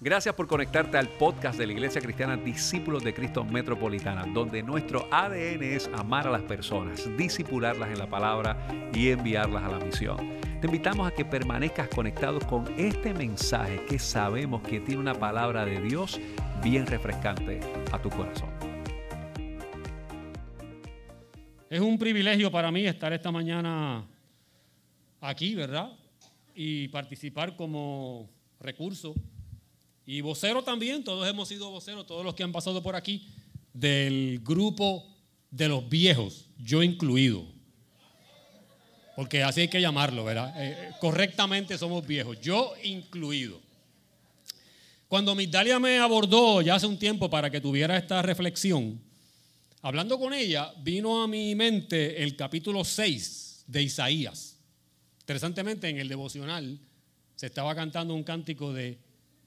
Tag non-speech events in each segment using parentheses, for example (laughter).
Gracias por conectarte al podcast de la Iglesia Cristiana Discípulos de Cristo Metropolitana, donde nuestro ADN es amar a las personas, disipularlas en la palabra y enviarlas a la misión. Te invitamos a que permanezcas conectado con este mensaje que sabemos que tiene una palabra de Dios bien refrescante a tu corazón. Es un privilegio para mí estar esta mañana aquí, ¿verdad? Y participar como recurso y vocero también, todos hemos sido voceros, todos los que han pasado por aquí, del grupo de los viejos, yo incluido. Porque así hay que llamarlo, ¿verdad? Eh, eh, correctamente somos viejos, yo incluido. Cuando Migdalia me abordó ya hace un tiempo para que tuviera esta reflexión, hablando con ella, vino a mi mente el capítulo 6 de Isaías. Interesantemente, en el devocional se estaba cantando un cántico de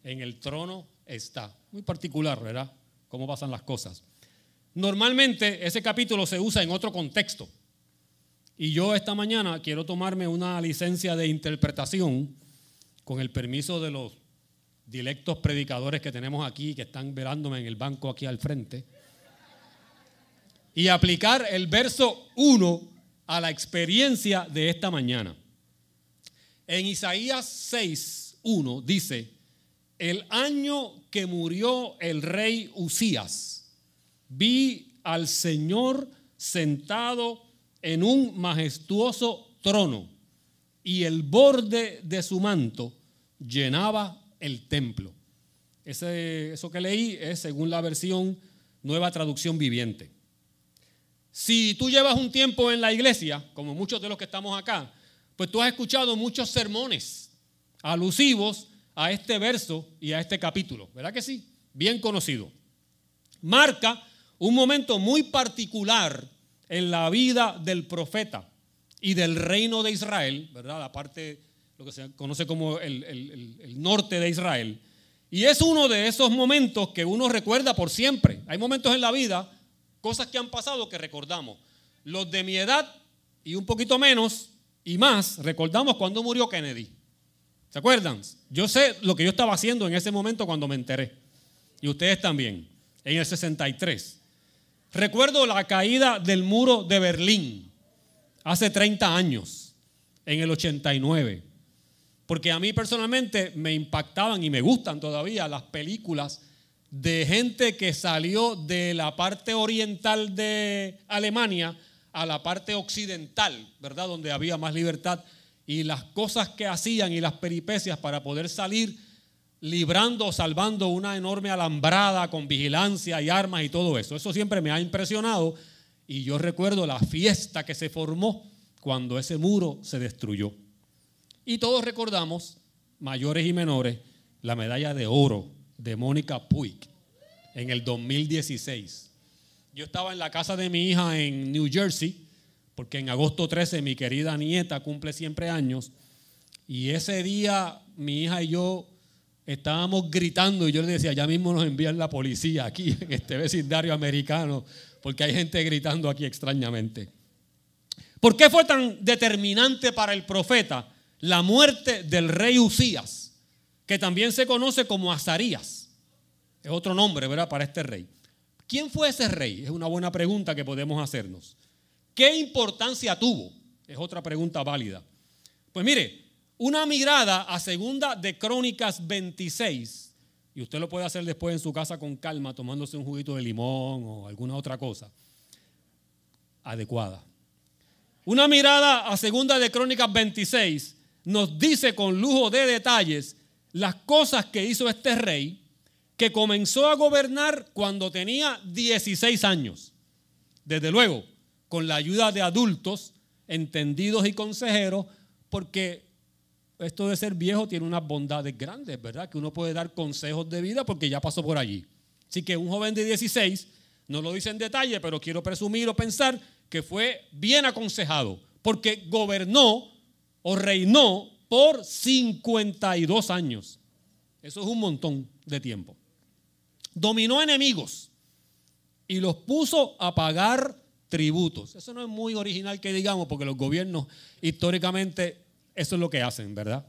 en el trono está. Muy particular, ¿verdad? Cómo pasan las cosas. Normalmente ese capítulo se usa en otro contexto. Y yo esta mañana quiero tomarme una licencia de interpretación con el permiso de los dilectos predicadores que tenemos aquí, que están velándome en el banco aquí al frente, y aplicar el verso 1 a la experiencia de esta mañana. En Isaías 6, 1 dice, el año que murió el rey Usías, vi al Señor sentado en un majestuoso trono y el borde de su manto llenaba el templo. eso que leí es según la versión Nueva Traducción Viviente. Si tú llevas un tiempo en la iglesia, como muchos de los que estamos acá, pues tú has escuchado muchos sermones alusivos a este verso y a este capítulo, ¿verdad que sí? Bien conocido. Marca un momento muy particular en la vida del profeta y del reino de Israel, ¿verdad? La parte, lo que se conoce como el, el norte de Israel. Y es uno de esos momentos que uno recuerda por siempre. Hay momentos en la vida, cosas que han pasado que recordamos. Los de mi edad y un poquito menos y más, recordamos cuando murió Kennedy. ¿Se acuerdan? Yo sé lo que yo estaba haciendo en ese momento cuando me enteré. Y ustedes también, en el 63. Recuerdo la caída del muro de Berlín hace 30 años, en el 89. Porque a mí personalmente me impactaban y me gustan todavía las películas de gente que salió de la parte oriental de Alemania a la parte occidental, ¿verdad? Donde había más libertad y las cosas que hacían y las peripecias para poder salir librando o salvando una enorme alambrada con vigilancia y armas y todo eso. Eso siempre me ha impresionado y yo recuerdo la fiesta que se formó cuando ese muro se destruyó. Y todos recordamos, mayores y menores, la medalla de oro de Mónica Puig en el 2016. Yo estaba en la casa de mi hija en New Jersey porque en agosto 13 mi querida nieta cumple siempre años y ese día mi hija y yo estábamos gritando y yo le decía, ya mismo nos envían la policía aquí (laughs) en este vecindario americano porque hay gente gritando aquí extrañamente. ¿Por qué fue tan determinante para el profeta la muerte del rey Usías, que también se conoce como Azarías? Es otro nombre, ¿verdad?, para este rey. ¿Quién fue ese rey? Es una buena pregunta que podemos hacernos. ¿Qué importancia tuvo? Es otra pregunta válida. Pues mire, una mirada a segunda de Crónicas 26, y usted lo puede hacer después en su casa con calma, tomándose un juguito de limón o alguna otra cosa adecuada. Una mirada a segunda de Crónicas 26 nos dice con lujo de detalles las cosas que hizo este rey que comenzó a gobernar cuando tenía 16 años. Desde luego, con la ayuda de adultos entendidos y consejeros, porque esto de ser viejo tiene unas bondades grandes, ¿verdad? Que uno puede dar consejos de vida porque ya pasó por allí. Así que un joven de 16, no lo dice en detalle, pero quiero presumir o pensar que fue bien aconsejado, porque gobernó o reinó por 52 años. Eso es un montón de tiempo. Dominó enemigos y los puso a pagar tributos. Eso no es muy original que digamos, porque los gobiernos históricamente eso es lo que hacen, ¿verdad?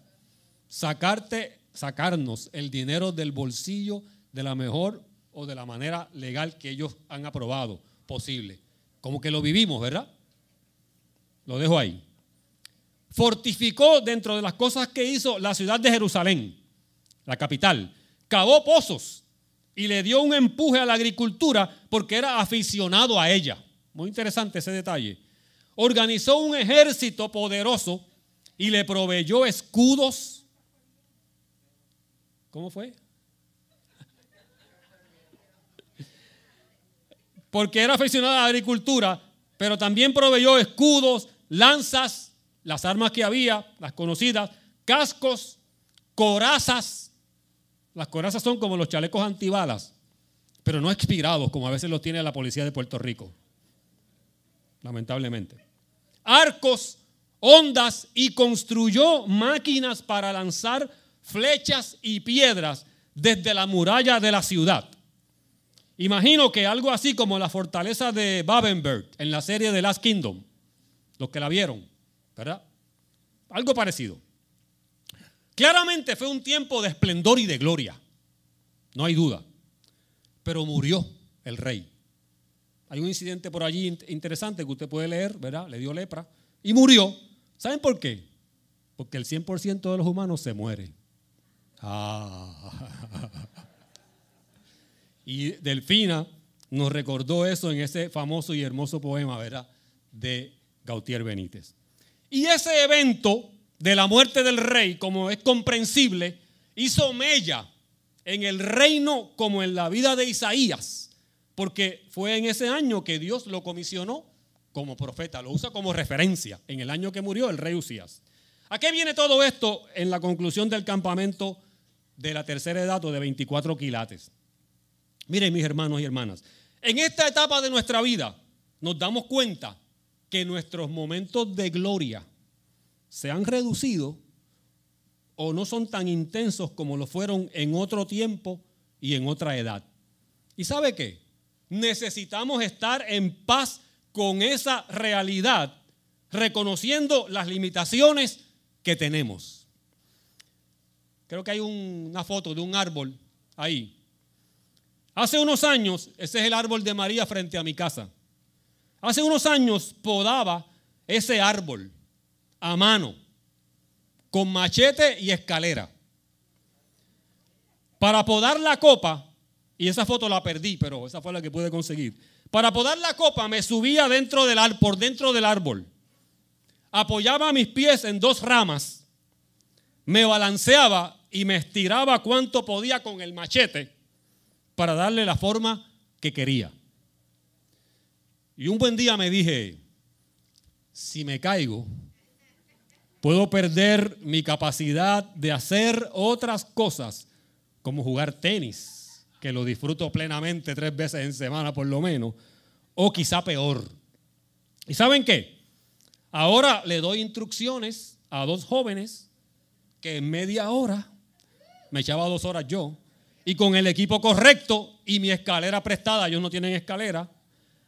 Sacarte, sacarnos el dinero del bolsillo de la mejor o de la manera legal que ellos han aprobado posible. Como que lo vivimos, ¿verdad? Lo dejo ahí. Fortificó dentro de las cosas que hizo la ciudad de Jerusalén, la capital. Cavó pozos y le dio un empuje a la agricultura porque era aficionado a ella. Muy interesante ese detalle. Organizó un ejército poderoso y le proveyó escudos. ¿Cómo fue? Porque era aficionado a la agricultura, pero también proveyó escudos, lanzas, las armas que había, las conocidas, cascos, corazas. Las corazas son como los chalecos antibalas, pero no expirados, como a veces los tiene la policía de Puerto Rico. Lamentablemente. Arcos, ondas y construyó máquinas para lanzar flechas y piedras desde la muralla de la ciudad. Imagino que algo así como la fortaleza de Babenberg en la serie de Last Kingdom, los que la vieron, ¿verdad? Algo parecido. Claramente fue un tiempo de esplendor y de gloria, no hay duda, pero murió el rey. Hay un incidente por allí interesante que usted puede leer, ¿verdad? Le dio lepra y murió. ¿Saben por qué? Porque el 100% de los humanos se muere. Ah. (laughs) Y Delfina nos recordó eso en ese famoso y hermoso poema, ¿verdad? De Gautier Benítez. Y ese evento de la muerte del rey, como es comprensible, hizo mella en el reino como en la vida de Isaías, porque fue en ese año que Dios lo comisionó como profeta, lo usa como referencia en el año que murió el rey Usías. ¿A qué viene todo esto en la conclusión del campamento de la tercera edad o de 24 quilates? Miren mis hermanos y hermanas, en esta etapa de nuestra vida nos damos cuenta que nuestros momentos de gloria se han reducido o no son tan intensos como lo fueron en otro tiempo y en otra edad. ¿Y sabe qué? Necesitamos estar en paz con esa realidad, reconociendo las limitaciones que tenemos. Creo que hay una foto de un árbol ahí. Hace unos años, ese es el árbol de María frente a mi casa. Hace unos años podaba ese árbol a mano, con machete y escalera. Para podar la copa, y esa foto la perdí, pero esa fue la que pude conseguir. Para podar la copa me subía por dentro del árbol. Apoyaba mis pies en dos ramas, me balanceaba y me estiraba cuanto podía con el machete para darle la forma que quería. Y un buen día me dije, si me caigo, puedo perder mi capacidad de hacer otras cosas, como jugar tenis, que lo disfruto plenamente tres veces en semana por lo menos, o quizá peor. ¿Y saben qué? Ahora le doy instrucciones a dos jóvenes que en media hora, me echaba dos horas yo, y con el equipo correcto y mi escalera prestada, ellos no tienen escalera,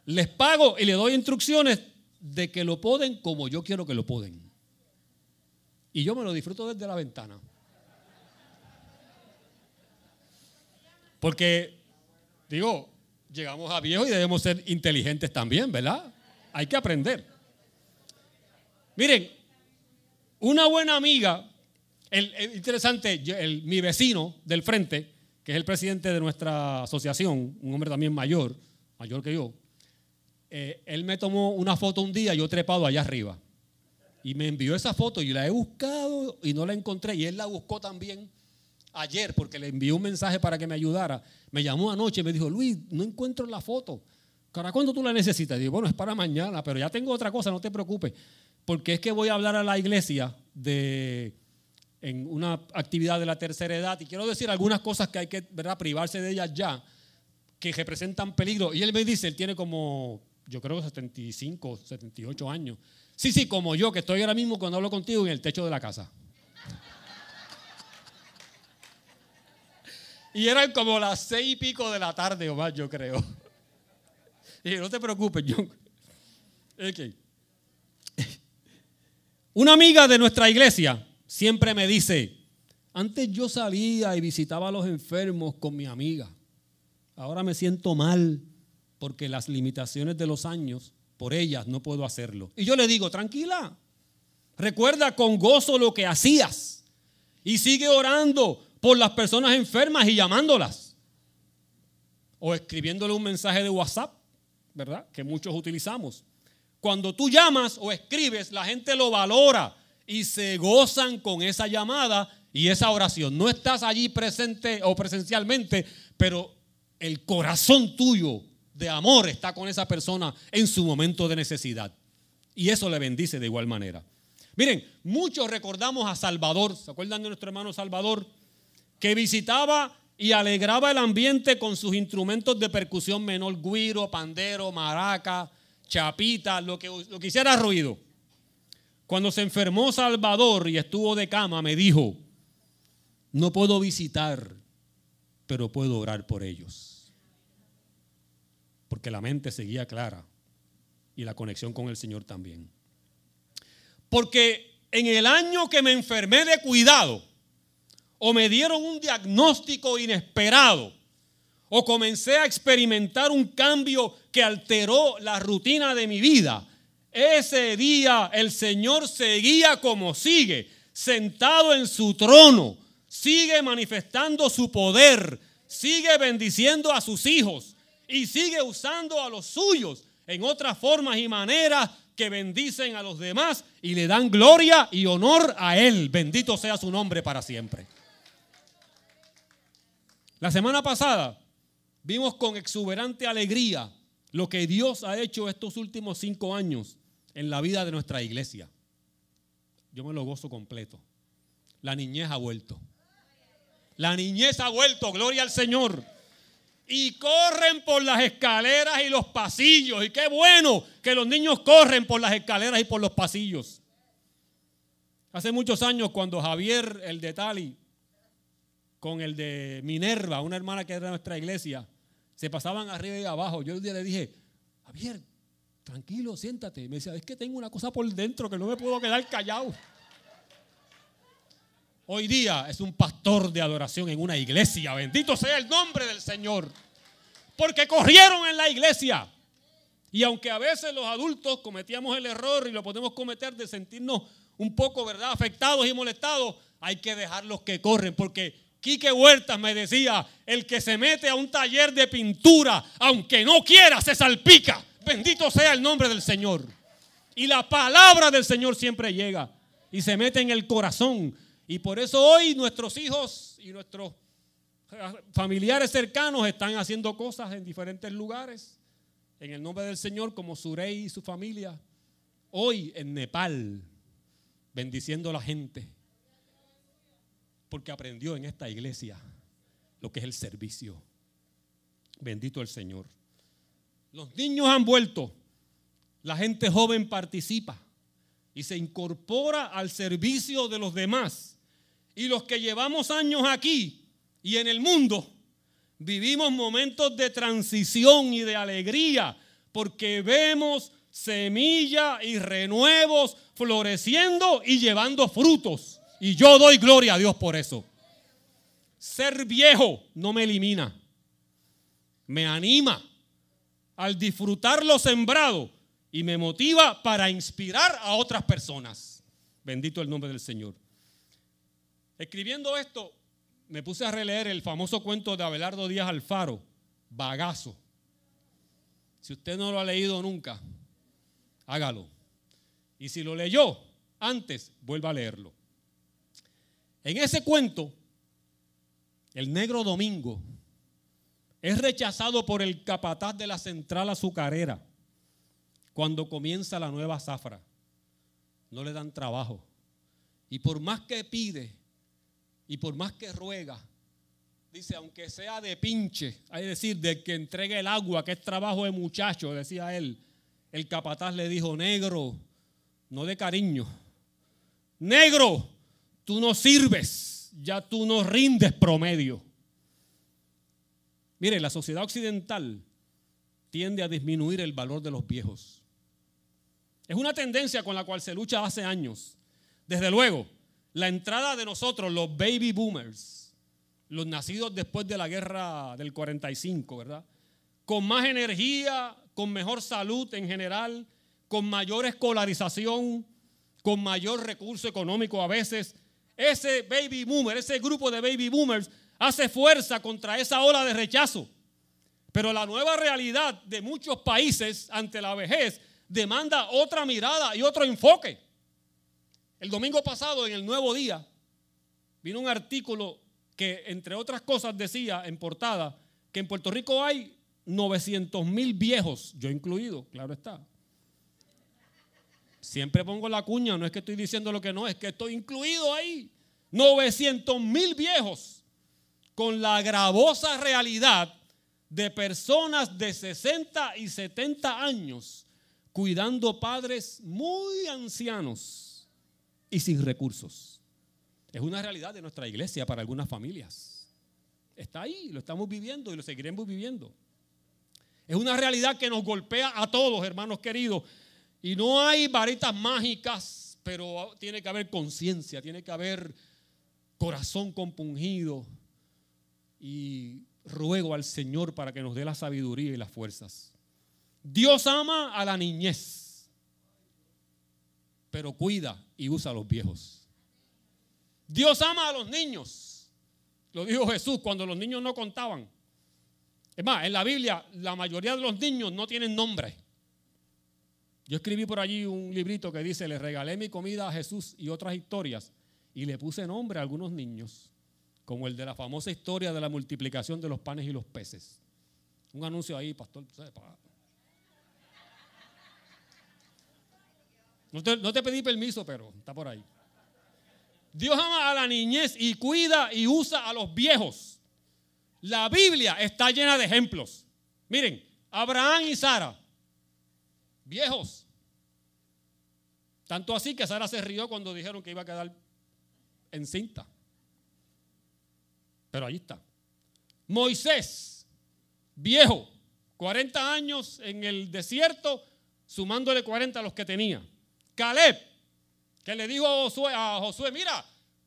les pago y les doy instrucciones de que lo poden como yo quiero que lo poden. Y yo me lo disfruto desde la ventana. Porque, digo, llegamos a viejo y debemos ser inteligentes también, ¿verdad? Hay que aprender. Miren, una buena amiga, interesante, mi vecino del frente, que es el presidente de nuestra asociación, un hombre también mayor, mayor que yo, eh, él me tomó una foto un día, yo trepado allá arriba. Y me envió esa foto y la he buscado y no la encontré. Y él la buscó también ayer porque le envió un mensaje para que me ayudara. Me llamó anoche y me dijo, Luis, no encuentro la foto. ¿Para cuándo tú la necesitas? Digo, bueno, es para mañana, pero ya tengo otra cosa, no te preocupes. Porque es que voy a hablar a la iglesia de en una actividad de la tercera edad. Y quiero decir algunas cosas que hay que ¿verdad? privarse de ellas ya, que representan peligro. Y él me dice, él tiene como, yo creo 75, 78 años. Sí, sí, como yo, que estoy ahora mismo cuando hablo contigo en el techo de la casa. Y eran como las seis y pico de la tarde o más, yo creo. (laughs) Y no te preocupes, John. Okay. Una amiga de nuestra iglesia siempre me dice, Antes yo salía y visitaba a los enfermos con mi amiga. Ahora me siento mal porque las limitaciones de los años, por ellas no puedo hacerlo. Y yo le digo, tranquila, recuerda con gozo lo que hacías y sigue orando por las personas enfermas y llamándolas. O escribiéndole un mensaje de WhatsApp, ¿verdad? Que muchos utilizamos. Cuando tú llamas o escribes, la gente lo valora y se gozan con esa llamada y esa oración. No estás allí presente o presencialmente, pero el corazón tuyo de amor está con esa persona en su momento de necesidad. Y eso le bendice de igual manera. Miren, muchos recordamos a Salvador, ¿se acuerdan de nuestro hermano Salvador? Que visitaba y alegraba el ambiente con sus instrumentos de percusión menor, guiro, pandero, maraca, chapita, lo que, lo que hiciera ruido. Cuando se enfermó Salvador y estuvo de cama, me dijo, no puedo visitar, pero puedo orar por ellos. Porque la mente seguía clara y la conexión con el Señor también. Porque en el año que me enfermé de cuidado, o me dieron un diagnóstico inesperado, o comencé a experimentar un cambio que alteró la rutina de mi vida, ese día el Señor seguía como sigue, sentado en su trono, sigue manifestando su poder, sigue bendiciendo a sus hijos y sigue usando a los suyos en otras formas y maneras que bendicen a los demás y le dan gloria y honor a Él. Bendito sea su nombre para siempre. La semana pasada vimos con exuberante alegría lo que Dios ha hecho estos últimos cinco años en la vida de nuestra iglesia. Yo me lo gozo completo. La niñez ha vuelto. La niñez ha vuelto, gloria al Señor. Y corren por las escaleras y los pasillos. Y qué bueno que los niños corren por las escaleras y por los pasillos. Hace muchos años cuando Javier, el de Tali, con el de Minerva, una hermana que era de nuestra iglesia, se pasaban arriba y abajo. Yo un día le dije, Javier, tranquilo, siéntate. Me decía, es que tengo una cosa por dentro que no me puedo quedar callado. Hoy día es un pastor de adoración en una iglesia. Bendito sea el nombre del Señor. Porque corrieron en la iglesia. Y aunque a veces los adultos cometíamos el error y lo podemos cometer de sentirnos un poco, ¿verdad?, afectados y molestados, hay que dejarlos que corren. Porque Quique Huertas me decía, el que se mete a un taller de pintura, aunque no quiera, se salpica. Bendito sea el nombre del Señor. Y la palabra del Señor siempre llega y se mete en el corazón y por eso hoy nuestros hijos y nuestros familiares cercanos están haciendo cosas en diferentes lugares. En el nombre del Señor, como Surey y su familia. Hoy en Nepal, bendiciendo a la gente. Porque aprendió en esta iglesia lo que es el servicio. Bendito el Señor. Los niños han vuelto. La gente joven participa y se incorpora al servicio de los demás y los que llevamos años aquí y en el mundo, vivimos momentos de transición y de alegría porque vemos semilla y renuevos floreciendo y llevando frutos. Y yo doy gloria a Dios por eso. Ser viejo no me elimina, me anima al disfrutar lo sembrado y me motiva para inspirar a otras personas. Bendito el nombre del Señor. Escribiendo esto, me puse a releer el famoso cuento de Abelardo Díaz Alfaro, Bagazo. Si usted no lo ha leído nunca, hágalo. Y si lo leyó antes, vuelva a leerlo. En ese cuento, el negro Domingo es rechazado por el capataz de la central azucarera cuando comienza la nueva zafra. No le dan trabajo. Y por más que pide, y por más que ruega, dice, aunque sea de pinche, hay decir, del que entregue el agua, que es trabajo de muchacho, decía él, el capataz le dijo, negro, no de cariño, negro, tú no sirves, ya tú no rindes promedio. Mire, la sociedad occidental tiende a disminuir el valor de los viejos. Es una tendencia con la cual se lucha hace años. Desde luego, la entrada de nosotros, los baby boomers, los nacidos después de la guerra del 45, ¿verdad? Con más energía, con mejor salud en general, con mayor escolarización, con mayor recurso económico a veces. Ese baby boomer, ese grupo de baby boomers hace fuerza contra esa ola de rechazo. Pero la nueva realidad de muchos países ante la vejez demanda otra mirada y otro enfoque. El domingo pasado en el Nuevo Día vino un artículo que entre otras cosas decía en portada que en Puerto Rico hay 900 mil viejos, yo incluido, claro está. Siempre pongo la cuña, no es que estoy diciendo lo que no, es que estoy incluido ahí. 900 mil viejos con la gravosa realidad de personas de 60 y 70 años cuidando padres muy ancianos y sin recursos. Es una realidad de nuestra iglesia para algunas familias. Está ahí, lo estamos viviendo y lo seguiremos viviendo. Es una realidad que nos golpea a todos, hermanos queridos. Y no hay varitas mágicas, pero tiene que haber conciencia, tiene que haber corazón compungido. Y ruego al Señor para que nos dé la sabiduría y las fuerzas. Dios ama a la niñez, pero cuida y usa a los viejos. Dios ama a los niños. Lo dijo Jesús cuando los niños no contaban. Es más, en la Biblia la mayoría de los niños no tienen nombre. Yo escribí por allí un librito que dice, le regalé mi comida a Jesús y otras historias y le puse nombre a algunos niños como el de la famosa historia de la multiplicación de los panes y los peces. Un anuncio ahí, pastor. No te, no te pedí permiso, pero está por ahí. Dios ama a la niñez y cuida y usa a los viejos. La Biblia está llena de ejemplos. Miren, Abraham y Sara, viejos. Tanto así que Sara se rió cuando dijeron que iba a quedar encinta. Pero ahí está. Moisés, viejo, 40 años en el desierto, sumándole 40 a los que tenía. Caleb, que le dijo a Josué, mira,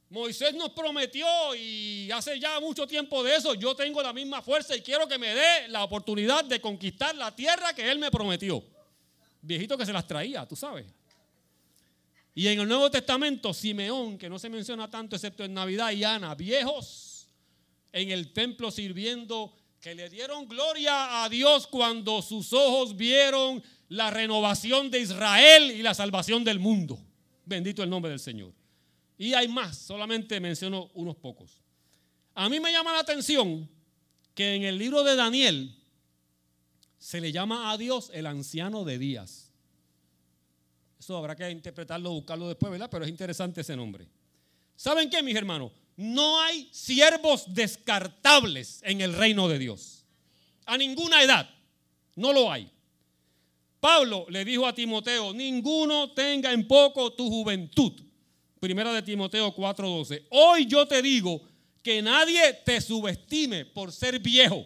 Moisés nos prometió y hace ya mucho tiempo de eso, yo tengo la misma fuerza y quiero que me dé la oportunidad de conquistar la tierra que él me prometió. Viejito que se las traía, tú sabes. Y en el Nuevo Testamento, Simeón, que no se menciona tanto excepto en Navidad, y Ana, viejos en el templo sirviendo, que le dieron gloria a Dios cuando sus ojos vieron la renovación de Israel y la salvación del mundo. Bendito el nombre del Señor. Y hay más, solamente menciono unos pocos. A mí me llama la atención que en el libro de Daniel se le llama a Dios el anciano de días. Eso habrá que interpretarlo, buscarlo después, ¿verdad? Pero es interesante ese nombre. ¿Saben qué, mis hermanos? no hay siervos descartables en el reino de Dios. A ninguna edad. No lo hay. Pablo le dijo a Timoteo, ninguno tenga en poco tu juventud. Primera de Timoteo 4:12. Hoy yo te digo que nadie te subestime por ser viejo.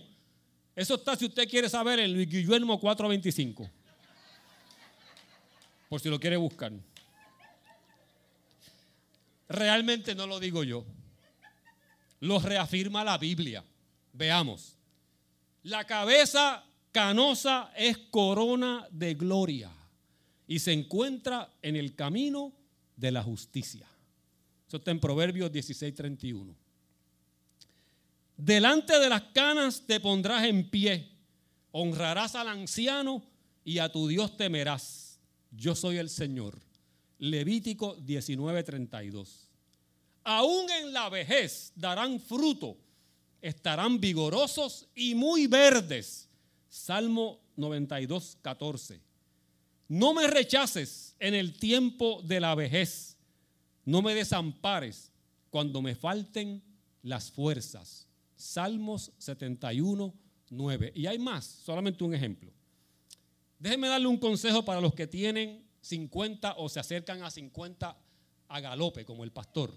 Eso está si usted quiere saber en Luis Guillermo 4:25. Por si lo quiere buscar. Realmente no lo digo yo. Lo reafirma la Biblia. Veamos. La cabeza canosa es corona de gloria y se encuentra en el camino de la justicia. Eso está en Proverbios 16:31. Delante de las canas te pondrás en pie, honrarás al anciano y a tu Dios temerás. Yo soy el Señor. Levítico 19:32 aún en la vejez darán fruto, estarán vigorosos y muy verdes. Salmo 92, 14. No me rechaces en el tiempo de la vejez, no me desampares cuando me falten las fuerzas. Salmos 71, 9. Y hay más, solamente un ejemplo. Déjenme darle un consejo para los que tienen 50 o se acercan a 50 a galope, como el pastor.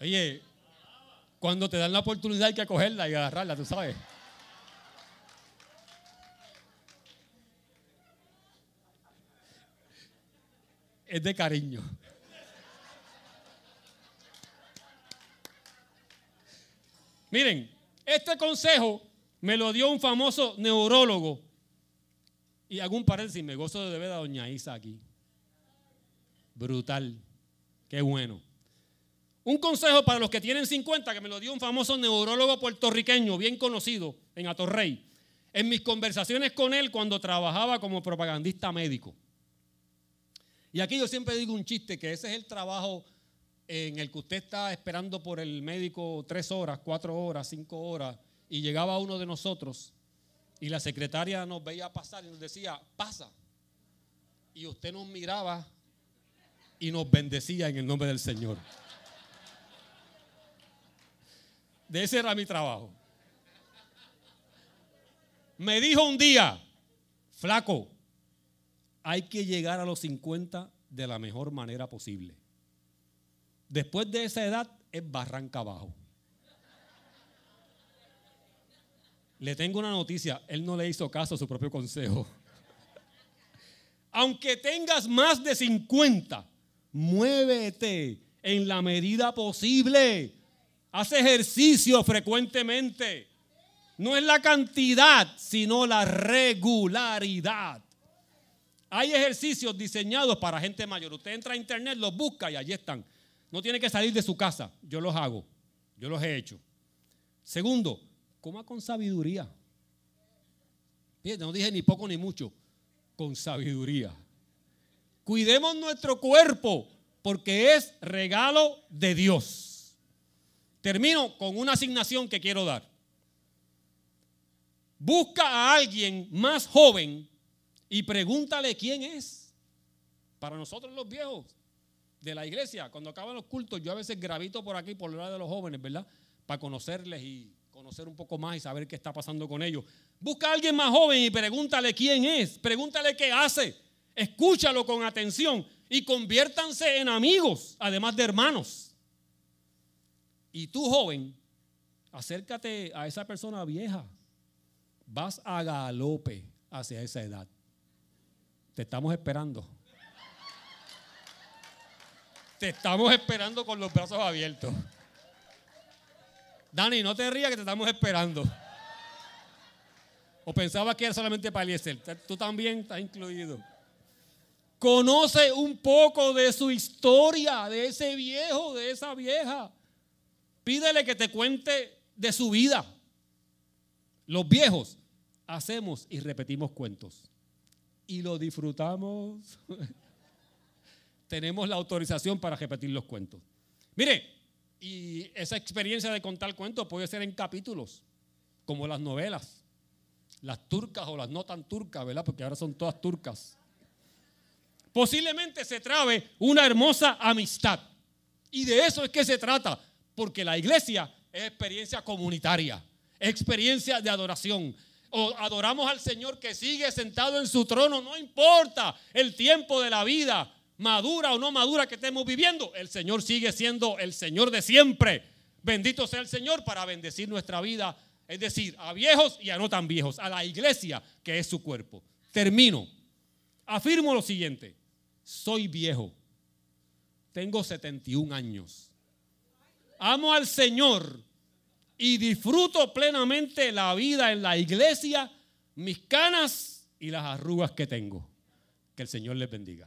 Oye, cuando te dan la oportunidad hay que cogerla y agarrarla, tú sabes. Es de cariño. Miren, este consejo me lo dio un famoso neurólogo. Y hago un paréntesis, me gozo de ver a doña Isa aquí. Brutal. Qué bueno. Un consejo para los que tienen 50 que me lo dio un famoso neurólogo puertorriqueño bien conocido en Atorrey. En mis conversaciones con él cuando trabajaba como propagandista médico. Y aquí yo siempre digo un chiste, que ese es el trabajo en el que usted está esperando por el médico tres horas, cuatro horas, cinco horas, y llegaba uno de nosotros y la secretaria nos veía pasar y nos decía, pasa. Y usted nos miraba y nos bendecía en el nombre del Señor. De ese era mi trabajo. Me dijo un día, flaco, hay que llegar a los 50 de la mejor manera posible. Después de esa edad es barranca abajo. Le tengo una noticia, él no le hizo caso a su propio consejo. Aunque tengas más de 50, muévete en la medida posible. Haz ejercicio frecuentemente. No es la cantidad, sino la regularidad. Hay ejercicios diseñados para gente mayor. Usted entra a internet, los busca y allí están. No tiene que salir de su casa. Yo los hago. Yo los he hecho. Segundo, coma con sabiduría. No dije ni poco ni mucho. Con sabiduría. Cuidemos nuestro cuerpo porque es regalo de Dios. Termino con una asignación que quiero dar. Busca a alguien más joven y pregúntale quién es. Para nosotros los viejos de la iglesia, cuando acaban los cultos, yo a veces gravito por aquí por el lado de los jóvenes, ¿verdad? Para conocerles y conocer un poco más y saber qué está pasando con ellos. Busca a alguien más joven y pregúntale quién es, pregúntale qué hace, escúchalo con atención y conviértanse en amigos, además de hermanos. Y tú, joven, acércate a esa persona vieja. Vas a galope hacia esa edad. Te estamos esperando. Te estamos esperando con los brazos abiertos. Dani, no te rías que te estamos esperando. O pensabas que era solamente para Eliezer. Tú también estás incluido. Conoce un poco de su historia, de ese viejo, de esa vieja. Pídele que te cuente de su vida. Los viejos hacemos y repetimos cuentos. Y lo disfrutamos. (laughs) Tenemos la autorización para repetir los cuentos. Mire, y esa experiencia de contar cuentos puede ser en capítulos, como las novelas, las turcas o las no tan turcas, ¿verdad? Porque ahora son todas turcas. Posiblemente se trabe una hermosa amistad. Y de eso es que se trata, porque la iglesia es experiencia comunitaria, experiencia de adoración. O adoramos al Señor que sigue sentado en su trono, no importa el tiempo de la vida, madura o no madura que estemos viviendo, el Señor sigue siendo el Señor de siempre. Bendito sea el Señor para bendecir nuestra vida, es decir, a viejos y a no tan viejos, a la iglesia que es su cuerpo. Termino. Afirmo lo siguiente, soy viejo, tengo 71 años, amo al Señor y disfruto plenamente la vida en la iglesia, mis canas y las arrugas que tengo. Que el Señor les bendiga.